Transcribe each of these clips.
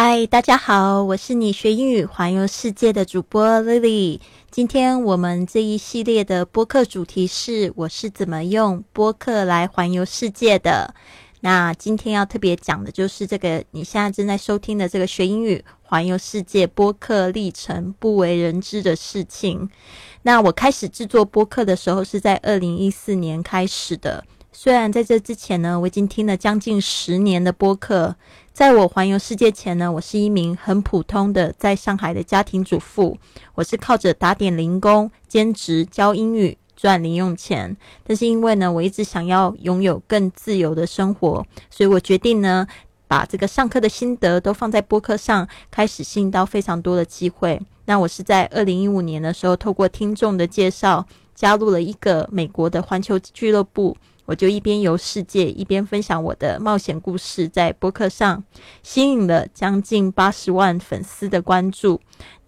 嗨，大家好，我是你学英语环游世界的主播 Lily。今天我们这一系列的播客主题是我是怎么用播客来环游世界的。那今天要特别讲的就是这个你现在正在收听的这个学英语环游世界播客历程不为人知的事情。那我开始制作播客的时候是在二零一四年开始的。虽然在这之前呢，我已经听了将近十年的播客。在我环游世界前呢，我是一名很普通的在上海的家庭主妇。我是靠着打点零工、兼职教英语赚零用钱。但是因为呢，我一直想要拥有更自由的生活，所以我决定呢，把这个上课的心得都放在播客上，开始吸引到非常多的机会。那我是在二零一五年的时候，透过听众的介绍，加入了一个美国的环球俱乐部。我就一边游世界，一边分享我的冒险故事，在播客上吸引了将近八十万粉丝的关注。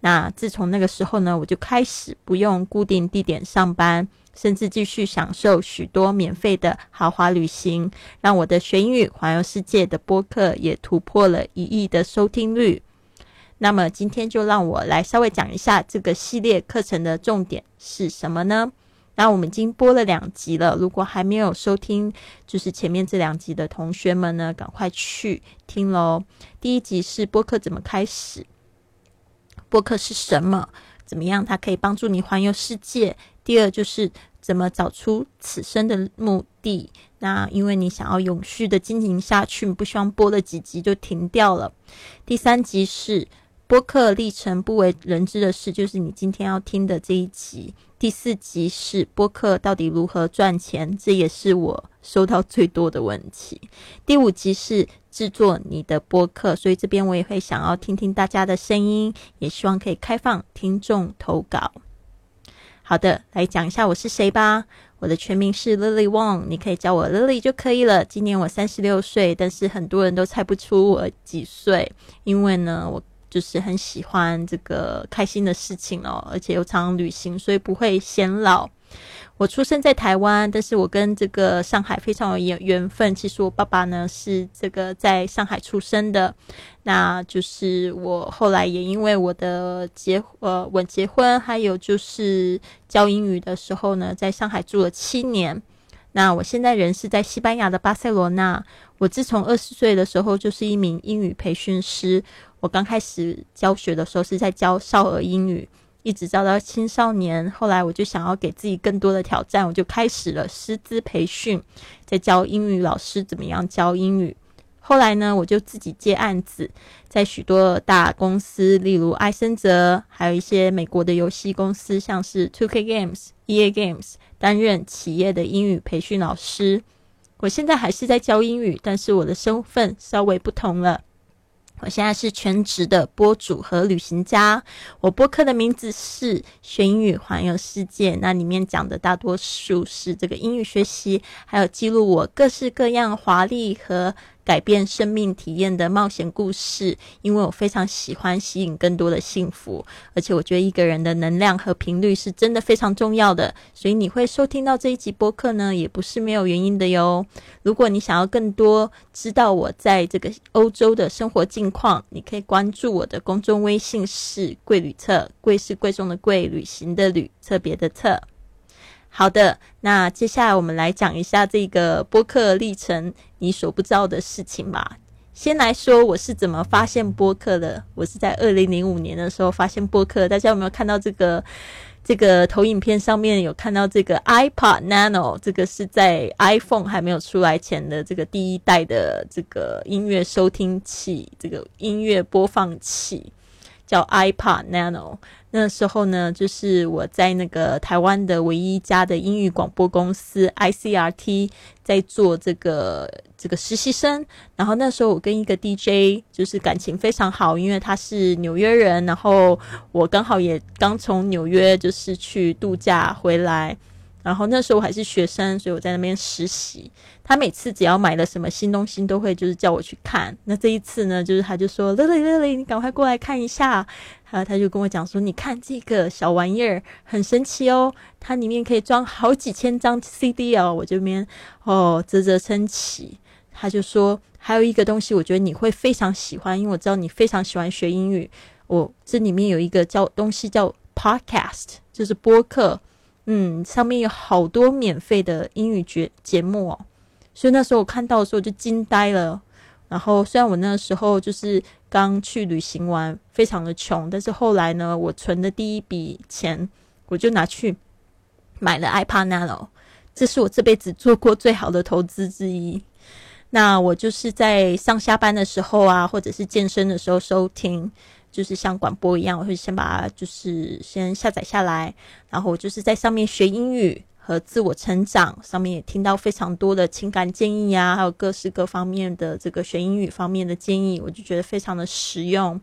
那自从那个时候呢，我就开始不用固定地点上班，甚至继续享受许多免费的豪华旅行，让我的学英语环游世界的播客也突破了一亿的收听率。那么今天就让我来稍微讲一下这个系列课程的重点是什么呢？那我们已经播了两集了，如果还没有收听，就是前面这两集的同学们呢，赶快去听喽。第一集是播客怎么开始，播客是什么，怎么样它可以帮助你环游世界。第二就是怎么找出此生的目的。那因为你想要永续的经营下去，你不希望播了几集就停掉了。第三集是。播客历程不为人知的事，就是你今天要听的这一集。第四集是播客到底如何赚钱，这也是我收到最多的问题。第五集是制作你的播客，所以这边我也会想要听听大家的声音，也希望可以开放听众投稿。好的，来讲一下我是谁吧。我的全名是 Lily Wang，你可以叫我 Lily 就可以了。今年我三十六岁，但是很多人都猜不出我几岁，因为呢，我。就是很喜欢这个开心的事情哦，而且又常旅行，所以不会显老。我出生在台湾，但是我跟这个上海非常有缘缘分。其实我爸爸呢是这个在上海出生的，那就是我后来也因为我的结呃我结婚，还有就是教英语的时候呢，在上海住了七年。那我现在人是在西班牙的巴塞罗那。我自从二十岁的时候就是一名英语培训师。我刚开始教学的时候是在教少儿英语，一直教到青少年。后来我就想要给自己更多的挑战，我就开始了师资培训，在教英语老师怎么样教英语。后来呢，我就自己接案子，在许多大公司，例如艾森哲，还有一些美国的游戏公司，像是 Two K Games、EA Games，担任企业的英语培训老师。我现在还是在教英语，但是我的身份稍微不同了。我现在是全职的播主和旅行家。我播客的名字是“学英语环游世界”，那里面讲的大多数是这个英语学习，还有记录我各式各样华丽和。改变生命体验的冒险故事，因为我非常喜欢吸引更多的幸福，而且我觉得一个人的能量和频率是真的非常重要的，所以你会收听到这一集播客呢，也不是没有原因的哟。如果你想要更多知道我在这个欧洲的生活近况，你可以关注我的公众微信是“贵旅册”，贵是贵重的贵，旅行的旅，特别的特。好的，那接下来我们来讲一下这个播客历程，你所不知道的事情吧。先来说我是怎么发现播客的。我是在二零零五年的时候发现播客。大家有没有看到这个这个投影片上面有看到这个 iPod Nano？这个是在 iPhone 还没有出来前的这个第一代的这个音乐收听器，这个音乐播放器叫 iPod Nano。那时候呢，就是我在那个台湾的唯一一家的英语广播公司 ICRT 在做这个这个实习生。然后那时候我跟一个 DJ 就是感情非常好，因为他是纽约人，然后我刚好也刚从纽约就是去度假回来。然后那时候我还是学生，所以我在那边实习。他每次只要买了什么新东西，都会就是叫我去看。那这一次呢，就是他就说：“乐乐乐乐，你赶快过来看一下。”然后他就跟我讲说：“你看这个小玩意儿很神奇哦，它里面可以装好几千张 CD 哦。”我这边哦啧啧称奇。他就说：“还有一个东西，我觉得你会非常喜欢，因为我知道你非常喜欢学英语。我这里面有一个叫东西叫 Podcast，就是播客，嗯，上面有好多免费的英语节节目哦。所以那时候我看到的时候就惊呆了。然后虽然我那时候就是刚去旅行完，非常的穷，但是后来呢，我存的第一笔钱，我就拿去买了 iPad Nano，这是我这辈子做过最好的投资之一。那我就是在上下班的时候啊，或者是健身的时候收听，就是像广播一样，我会先把就是先下载下来，然后我就是在上面学英语和自我成长，上面也听到非常多的情感建议啊，还有各式各方面的这个学英语方面的建议，我就觉得非常的实用。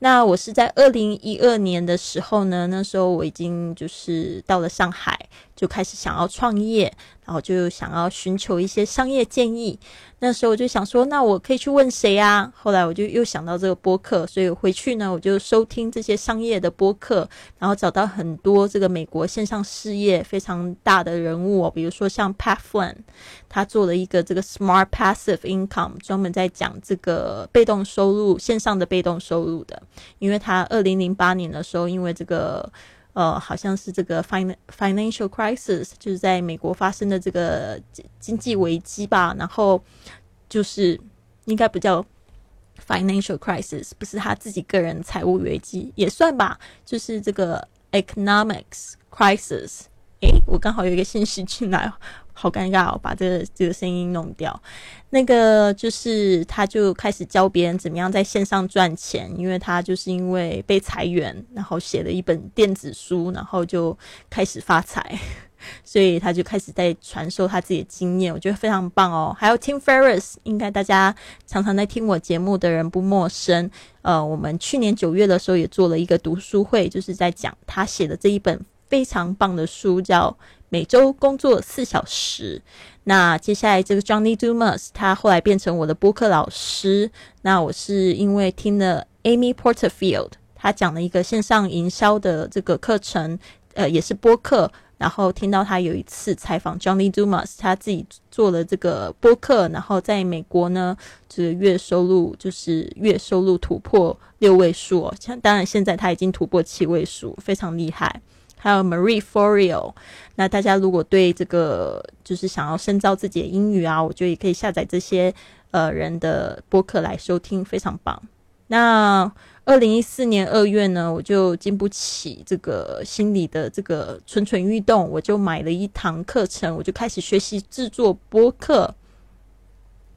那我是在二零一二年的时候呢，那时候我已经就是到了上海，就开始想要创业。然后就想要寻求一些商业建议，那时候我就想说，那我可以去问谁啊？后来我就又想到这个播客，所以回去呢，我就收听这些商业的播客，然后找到很多这个美国线上事业非常大的人物，比如说像 Pat Flynn，他做了一个这个 Smart Passive Income，专门在讲这个被动收入线上的被动收入的，因为他二零零八年的时候，因为这个。呃，好像是这个 fin financial crisis，就是在美国发生的这个经济危机吧。然后就是应该不叫 financial crisis，不是他自己个人财务危机也算吧，就是这个 economics crisis。诶，我刚好有一个信息进来。好尴尬哦，把这个这个声音弄掉。那个就是他就开始教别人怎么样在线上赚钱，因为他就是因为被裁员，然后写了一本电子书，然后就开始发财，所以他就开始在传授他自己的经验，我觉得非常棒哦。还有 Tim Ferriss，应该大家常常在听我节目的人不陌生。呃，我们去年九月的时候也做了一个读书会，就是在讲他写的这一本非常棒的书，叫。每周工作四小时。那接下来这个 Johnny Dumas，他后来变成我的播客老师。那我是因为听了 Amy Porterfield，他讲了一个线上营销的这个课程，呃，也是播客。然后听到他有一次采访 Johnny Dumas，他自己做了这个播客，然后在美国呢，这个月收入就是月收入突破六位数。像当然现在他已经突破七位数，非常厉害。还有 Marie Forleo，那大家如果对这个就是想要深造自己的英语啊，我觉得也可以下载这些呃人的播客来收听，非常棒。那二零一四年二月呢，我就经不起这个心理的这个蠢蠢欲动，我就买了一堂课程，我就开始学习制作播客。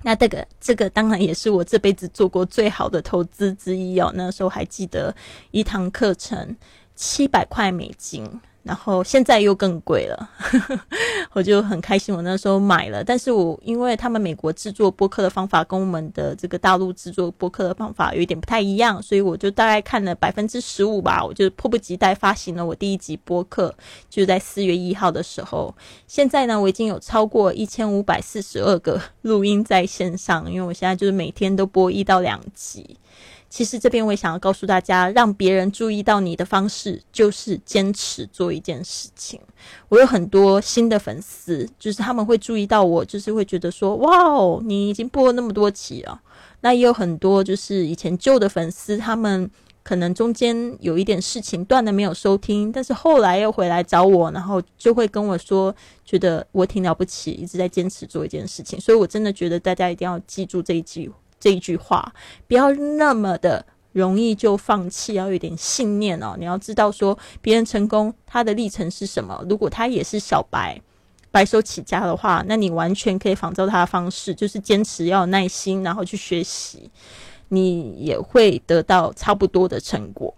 那这个这个当然也是我这辈子做过最好的投资之一哦。那时候还记得一堂课程。七百块美金，然后现在又更贵了，我就很开心。我那时候买了，但是我因为他们美国制作播客的方法跟我们的这个大陆制作播客的方法有一点不太一样，所以我就大概看了百分之十五吧，我就迫不及待发行了我第一集播客，就在四月一号的时候。现在呢，我已经有超过一千五百四十二个录音在线上，因为我现在就是每天都播一到两集。其实这边我也想要告诉大家，让别人注意到你的方式就是坚持做一件事情。我有很多新的粉丝，就是他们会注意到我，就是会觉得说：“哇哦，你已经播了那么多集了。”那也有很多就是以前旧的粉丝，他们可能中间有一点事情断了没有收听，但是后来又回来找我，然后就会跟我说，觉得我挺了不起，一直在坚持做一件事情。所以我真的觉得大家一定要记住这一句。这一句话，不要那么的容易就放弃，要有点信念哦。你要知道，说别人成功，他的历程是什么？如果他也是小白，白手起家的话，那你完全可以仿照他的方式，就是坚持，要有耐心，然后去学习，你也会得到差不多的成果。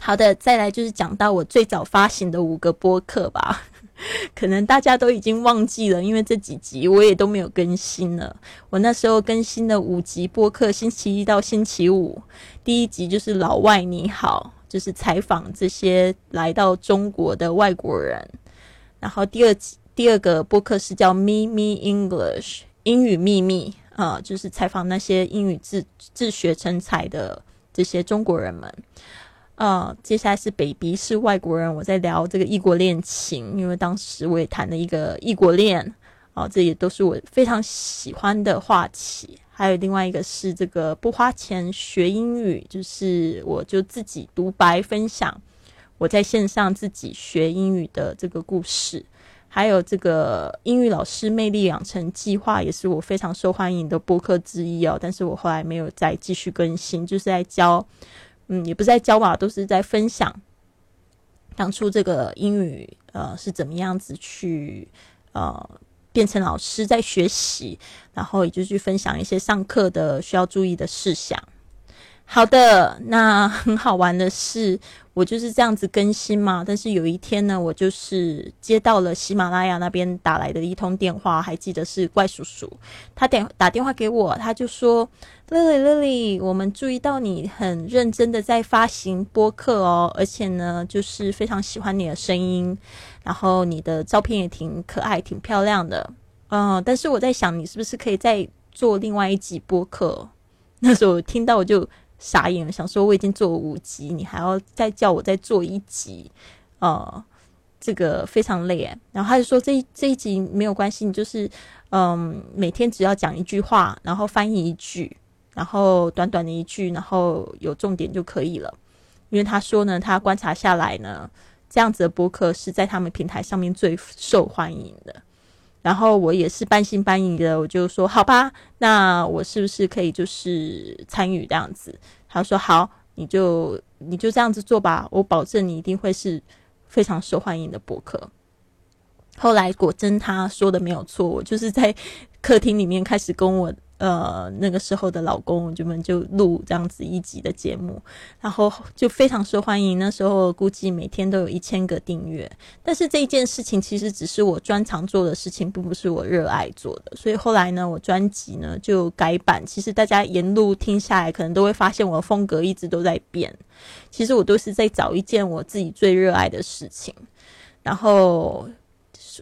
好的，再来就是讲到我最早发行的五个播客吧。可能大家都已经忘记了，因为这几集我也都没有更新了。我那时候更新的五集播客，星期一到星期五，第一集就是老外你好，就是采访这些来到中国的外国人。然后第二集第二个播客是叫咪咪 English 英语秘密啊，就是采访那些英语自自学成才的这些中国人们。呃，接下来是 baby 是外国人，我在聊这个异国恋情，因为当时我也谈了一个异国恋，哦，这也都是我非常喜欢的话题。还有另外一个是这个不花钱学英语，就是我就自己独白分享我在线上自己学英语的这个故事。还有这个英语老师魅力养成计划，也是我非常受欢迎的播客之一哦。但是我后来没有再继续更新，就是在教，嗯，也不是在教吧，都是在分享当初这个英语呃是怎么样子去呃变成老师在学习，然后也就去分享一些上课的需要注意的事项。好的，那很好玩的是，我就是这样子更新嘛。但是有一天呢，我就是接到了喜马拉雅那边打来的一通电话，还记得是怪叔叔，他电打电话给我，他就说：“Lily Lily，我们注意到你很认真的在发行播客哦，而且呢，就是非常喜欢你的声音，然后你的照片也挺可爱、挺漂亮的。嗯，但是我在想，你是不是可以再做另外一集播客？那时候听到我就。傻眼了，想说我已经做五集，你还要再叫我再做一集，呃，这个非常累。然后他就说这这一集没有关系，你就是嗯，每天只要讲一句话，然后翻译一句，然后短短的一句，然后有重点就可以了。因为他说呢，他观察下来呢，这样子的播客是在他们平台上面最受欢迎的。然后我也是半信半疑的，我就说好吧，那我是不是可以就是参与这样子？他说好，你就你就这样子做吧，我保证你一定会是非常受欢迎的博客。后来果真他说的没有错，我就是在客厅里面开始跟我。呃，那个时候的老公，我们就录这样子一集的节目，然后就非常受欢迎。那时候估计每天都有一千个订阅。但是这一件事情其实只是我专长做的事情，并不是我热爱做的。所以后来呢，我专辑呢就改版。其实大家沿路听下来，可能都会发现我的风格一直都在变。其实我都是在找一件我自己最热爱的事情，然后。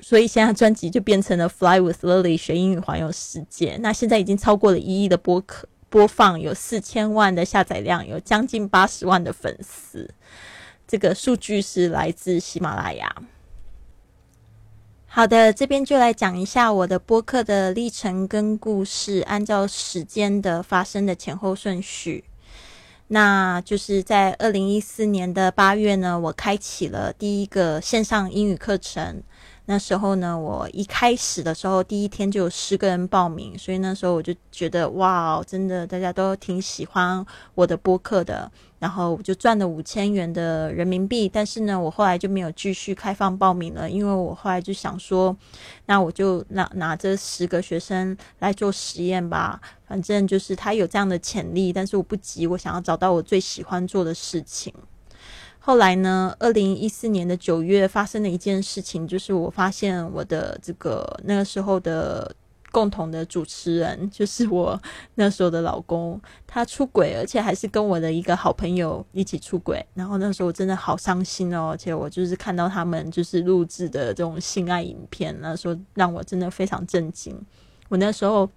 所以现在专辑就变成了《Fly with Lily》学英语环游世界。那现在已经超过了一亿的播客播放，有四千万的下载量，有将近八十万的粉丝。这个数据是来自喜马拉雅。好的，这边就来讲一下我的播客的历程跟故事，按照时间的发生的前后顺序。那就是在二零一四年的八月呢，我开启了第一个线上英语课程。那时候呢，我一开始的时候，第一天就有十个人报名，所以那时候我就觉得哇，真的大家都挺喜欢我的播客的。然后我就赚了五千元的人民币，但是呢，我后来就没有继续开放报名了，因为我后来就想说，那我就拿拿这十个学生来做实验吧，反正就是他有这样的潜力，但是我不急，我想要找到我最喜欢做的事情。后来呢？二零一四年的九月发生了一件事情，就是我发现我的这个那个时候的共同的主持人，就是我那时候的老公，他出轨，而且还是跟我的一个好朋友一起出轨。然后那时候我真的好伤心哦，而且我就是看到他们就是录制的这种性爱影片，那时候让我真的非常震惊。我那时候。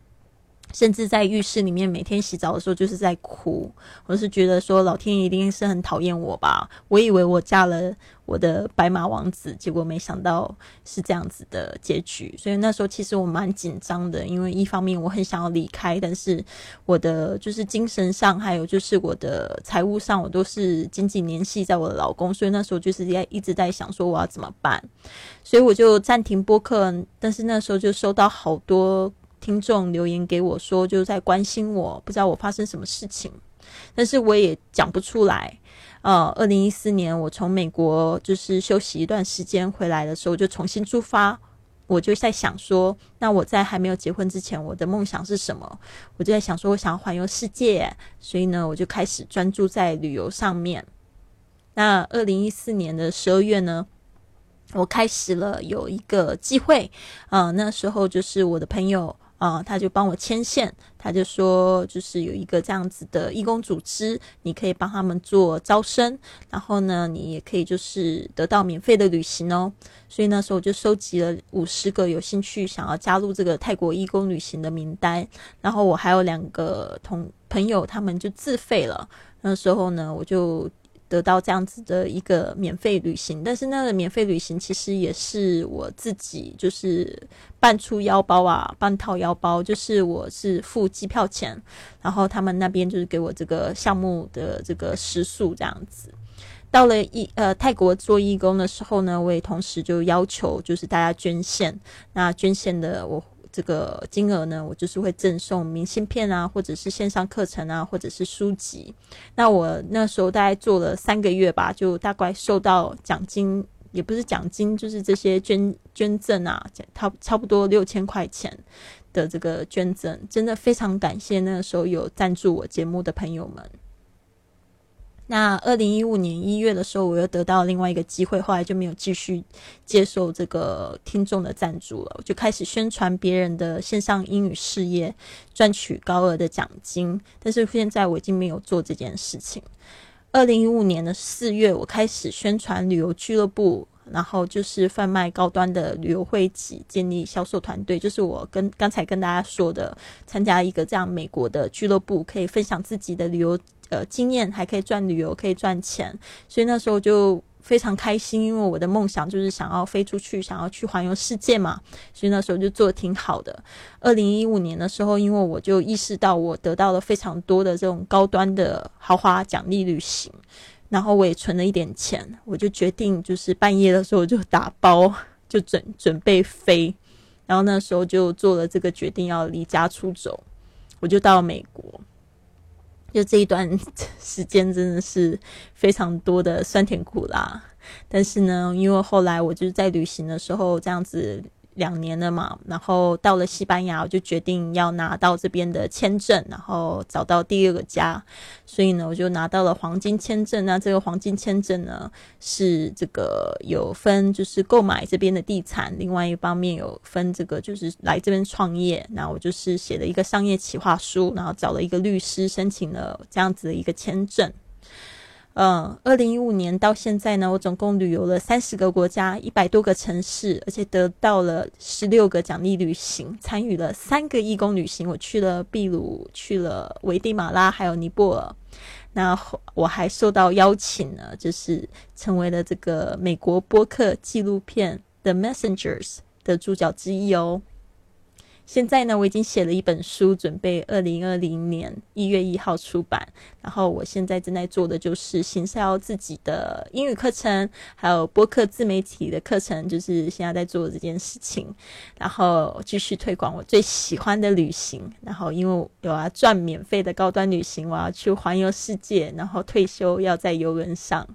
甚至在浴室里面每天洗澡的时候就是在哭，我是觉得说老天一定是很讨厌我吧。我以为我嫁了我的白马王子，结果没想到是这样子的结局。所以那时候其实我蛮紧张的，因为一方面我很想要离开，但是我的就是精神上还有就是我的财务上，我都是紧紧联系在我的老公。所以那时候就是在一直在想说我要怎么办，所以我就暂停播客。但是那时候就收到好多。听众留言给我说，就是在关心我，不知道我发生什么事情，但是我也讲不出来。呃，二零一四年我从美国就是休息一段时间回来的时候，就重新出发，我就在想说，那我在还没有结婚之前，我的梦想是什么？我就在想说，我想要环游世界，所以呢，我就开始专注在旅游上面。那二零一四年的十二月呢？我开始了有一个机会，呃，那时候就是我的朋友。啊，他就帮我牵线，他就说，就是有一个这样子的义工组织，你可以帮他们做招生，然后呢，你也可以就是得到免费的旅行哦。所以那时候我就收集了五十个有兴趣想要加入这个泰国义工旅行的名单，然后我还有两个同朋友，他们就自费了。那时候呢，我就得到这样子的一个免费旅行，但是那个免费旅行其实也是我自己就是半出腰包啊，半套腰包，就是我是付机票钱，然后他们那边就是给我这个项目的这个食宿这样子。到了义呃泰国做义工的时候呢，我也同时就要求就是大家捐献，那捐献的我。这个金额呢，我就是会赠送明信片啊，或者是线上课程啊，或者是书籍。那我那时候大概做了三个月吧，就大概收到奖金，也不是奖金，就是这些捐捐赠啊，差差不多六千块钱的这个捐赠，真的非常感谢那个时候有赞助我节目的朋友们。那二零一五年一月的时候，我又得到另外一个机会，后来就没有继续接受这个听众的赞助了，我就开始宣传别人的线上英语事业，赚取高额的奖金。但是现在我已经没有做这件事情。二零一五年的四月，我开始宣传旅游俱乐部，然后就是贩卖高端的旅游会籍，建立销售团队，就是我跟刚才跟大家说的，参加一个这样美国的俱乐部，可以分享自己的旅游。呃，经验还可以赚旅游，可以赚钱，所以那时候就非常开心，因为我的梦想就是想要飞出去，想要去环游世界嘛，所以那时候就做的挺好的。二零一五年的时候，因为我就意识到我得到了非常多的这种高端的豪华奖励旅行，然后我也存了一点钱，我就决定就是半夜的时候就打包，就准准备飞，然后那时候就做了这个决定，要离家出走，我就到美国。就这一段时间真的是非常多的酸甜苦辣，但是呢，因为后来我就是在旅行的时候这样子。两年了嘛，然后到了西班牙，我就决定要拿到这边的签证，然后找到第二个家，所以呢，我就拿到了黄金签证。那这个黄金签证呢，是这个有分，就是购买这边的地产，另外一方面有分这个就是来这边创业。那我就是写了一个商业企划书，然后找了一个律师申请了这样子的一个签证。嗯，二零一五年到现在呢，我总共旅游了三十个国家，一百多个城市，而且得到了十六个奖励旅行，参与了三个义工旅行。我去了秘鲁，去了危地马拉，还有尼泊尔。那我还受到邀请呢，就是成为了这个美国播客纪录片《The Messengers》的主角之一哦。现在呢，我已经写了一本书，准备二零二零年一月一号出版。然后我现在正在做的就是行销自己的英语课程，还有播客自媒体的课程，就是现在在做这件事情。然后继续推广我最喜欢的旅行。然后因为我要赚免费的高端旅行，我要去环游世界。然后退休要在游轮上。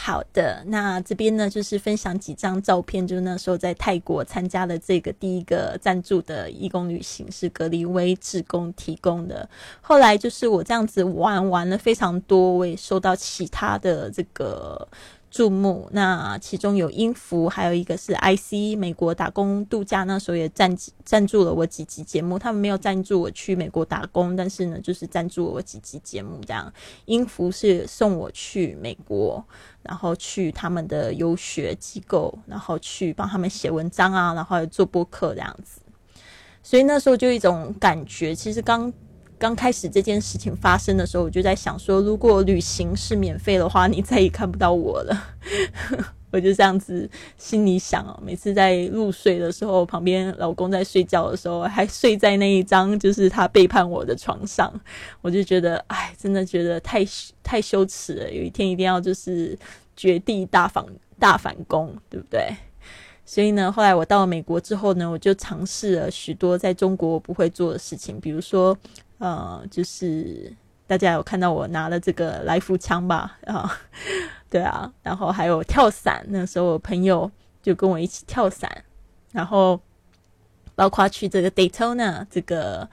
好的，那这边呢就是分享几张照片，就是那时候在泰国参加了这个第一个赞助的义工旅行，是格里威志工提供的。后来就是我这样子玩玩了非常多，我也收到其他的这个。注目，那其中有音符，还有一个是 IC 美国打工度假，那时候也赞赞助了我几集节目。他们没有赞助我去美国打工，但是呢，就是赞助我几集节目这样。音符是送我去美国，然后去他们的游学机构，然后去帮他们写文章啊，然后做播客这样子。所以那时候就一种感觉，其实刚。刚开始这件事情发生的时候，我就在想说，如果旅行是免费的话，你再也看不到我了。我就这样子心里想哦，每次在入睡的时候，旁边老公在睡觉的时候，还睡在那一张就是他背叛我的床上，我就觉得，哎，真的觉得太太羞耻了。有一天一定要就是绝地大反大反攻，对不对？所以呢，后来我到了美国之后呢，我就尝试了许多在中国我不会做的事情，比如说。呃，就是大家有看到我拿了这个来福枪吧？啊，对啊，然后还有跳伞，那时候我朋友就跟我一起跳伞，然后包括去这个 Daytona 这个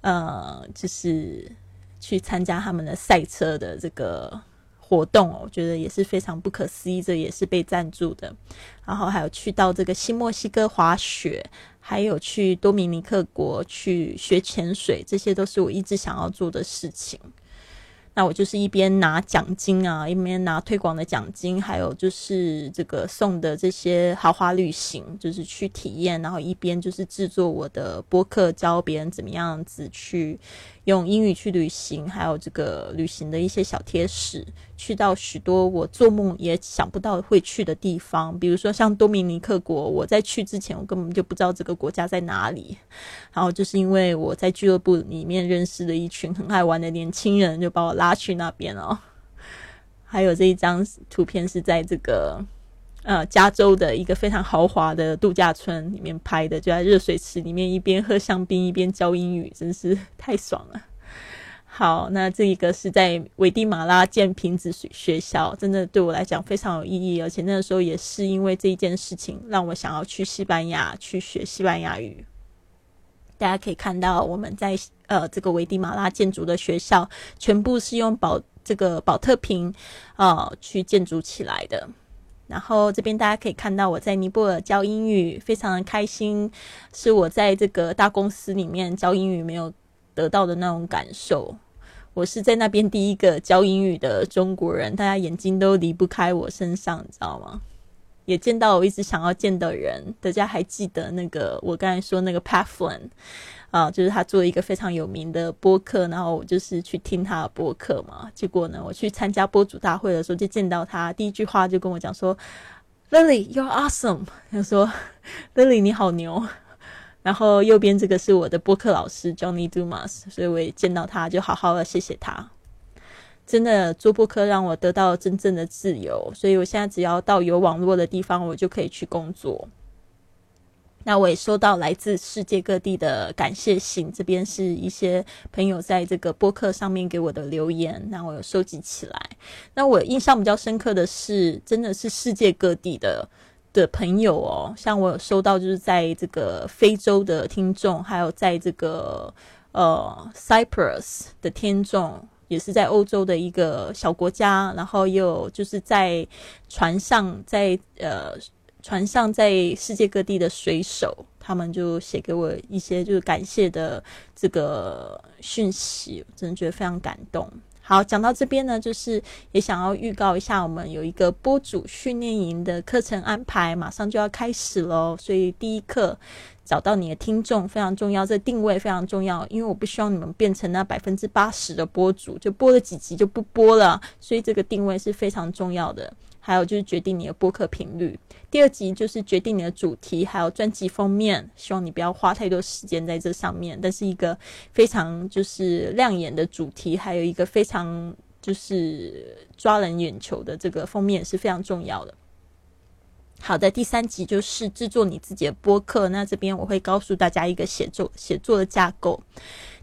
呃，就是去参加他们的赛车的这个。活动哦，我觉得也是非常不可思议，这也是被赞助的。然后还有去到这个新墨西哥滑雪，还有去多米尼克国去学潜水，这些都是我一直想要做的事情。那我就是一边拿奖金啊，一边拿推广的奖金，还有就是这个送的这些豪华旅行，就是去体验，然后一边就是制作我的播客，教别人怎么样子去。用英语去旅行，还有这个旅行的一些小贴士，去到许多我做梦也想不到会去的地方，比如说像多米尼克国，我在去之前我根本就不知道这个国家在哪里，然后就是因为我在俱乐部里面认识了一群很爱玩的年轻人，就把我拉去那边哦。还有这一张图片是在这个呃加州的一个非常豪华的度假村里面拍的，就在热水池里面一边喝香槟一边教英语，真是太爽了。好，那这一个是在危地马拉建瓶子学学校，真的对我来讲非常有意义，而且那个时候也是因为这一件事情，让我想要去西班牙去学西班牙语。大家可以看到，我们在呃这个危地马拉建筑的学校，全部是用宝这个宝特瓶啊去建筑起来的。然后这边大家可以看到，我在尼泊尔教英语，非常的开心，是我在这个大公司里面教英语没有得到的那种感受。我是在那边第一个教英语的中国人，大家眼睛都离不开我身上，你知道吗？也见到我一直想要见的人，大家还记得那个我刚才说那个 Pathlin 啊，就是他做一个非常有名的播客，然后我就是去听他的播客嘛。结果呢，我去参加播主大会的时候就见到他，第一句话就跟我讲说：“Lily，you're awesome。”他说：“Lily，你好牛。”然后右边这个是我的播客老师 Johnny Dumas，所以我也见到他，就好好的谢谢他。真的做播客让我得到真正的自由，所以我现在只要到有网络的地方，我就可以去工作。那我也收到来自世界各地的感谢信，这边是一些朋友在这个播客上面给我的留言，那我有收集起来。那我印象比较深刻的是，真的是世界各地的。的朋友哦，像我有收到，就是在这个非洲的听众，还有在这个呃 Cyprus 的听众，也是在欧洲的一个小国家，然后又就是在船上，在呃船上，在世界各地的水手，他们就写给我一些就是感谢的这个讯息，真的觉得非常感动。好，讲到这边呢，就是也想要预告一下，我们有一个播主训练营的课程安排，马上就要开始喽。所以第一课找到你的听众非常重要，这定位非常重要，因为我不希望你们变成那百分之八十的播主，就播了几集就不播了，所以这个定位是非常重要的。还有就是决定你的播客频率。第二集就是决定你的主题，还有专辑封面。希望你不要花太多时间在这上面，但是一个非常就是亮眼的主题，还有一个非常就是抓人眼球的这个封面是非常重要的。好的，第三集就是制作你自己的播客。那这边我会告诉大家一个写作写作的架构。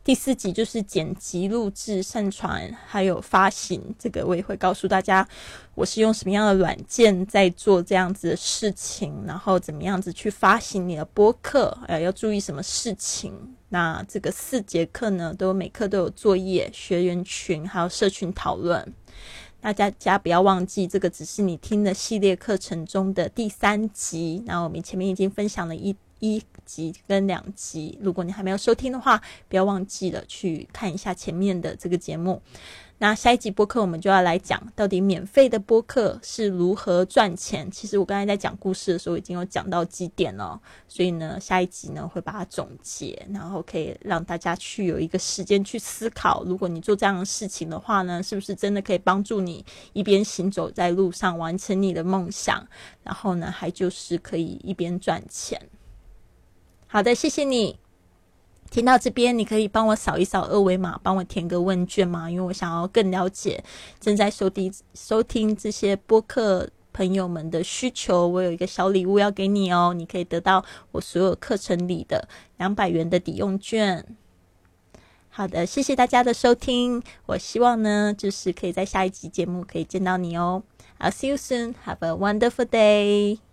第四集就是剪辑、录制、上传，还有发行。这个我也会告诉大家，我是用什么样的软件在做这样子的事情，然后怎么样子去发行你的播客，呃，要注意什么事情。那这个四节课呢，都每课都有作业、学员群，还有社群讨论。大家家不要忘记，这个只是你听的系列课程中的第三集。那我们前面已经分享了一。一集跟两集，如果你还没有收听的话，不要忘记了去看一下前面的这个节目。那下一集播客我们就要来讲，到底免费的播客是如何赚钱。其实我刚才在讲故事的时候已经有讲到几点了，所以呢，下一集呢会把它总结，然后可以让大家去有一个时间去思考，如果你做这样的事情的话呢，是不是真的可以帮助你一边行走在路上完成你的梦想，然后呢，还就是可以一边赚钱。好的，谢谢你。听到这边，你可以帮我扫一扫二维码，帮我填个问卷吗？因为我想要更了解正在收听收听这些播客朋友们的需求。我有一个小礼物要给你哦，你可以得到我所有课程里的两百元的抵用券。好的，谢谢大家的收听。我希望呢，就是可以在下一集节目可以见到你哦。I'll see you soon. Have a wonderful day.